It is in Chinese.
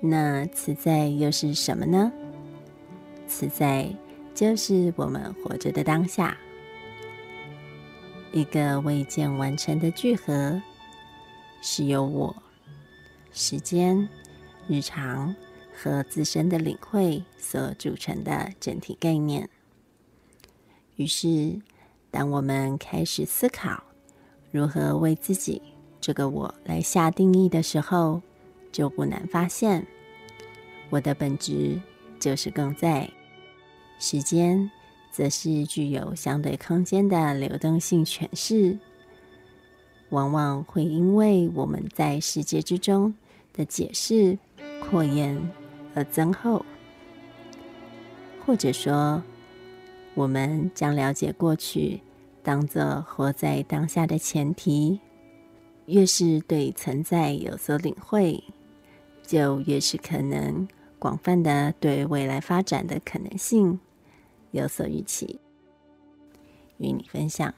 那此在又是什么呢？此在就是我们活着的当下，一个未见完成的聚合，是由我、时间、日常和自身的领会所组成的整体概念。于是，当我们开始思考如何为自己这个我来下定义的时候，就不难发现，我的本质就是更在，时间则是具有相对空间的流动性诠释，往往会因为我们在世界之中的解释扩延而增厚，或者说，我们将了解过去当作活在当下的前提，越是对存在有所领会。就越是可能广泛的对未来发展的可能性有所预期，与你分享。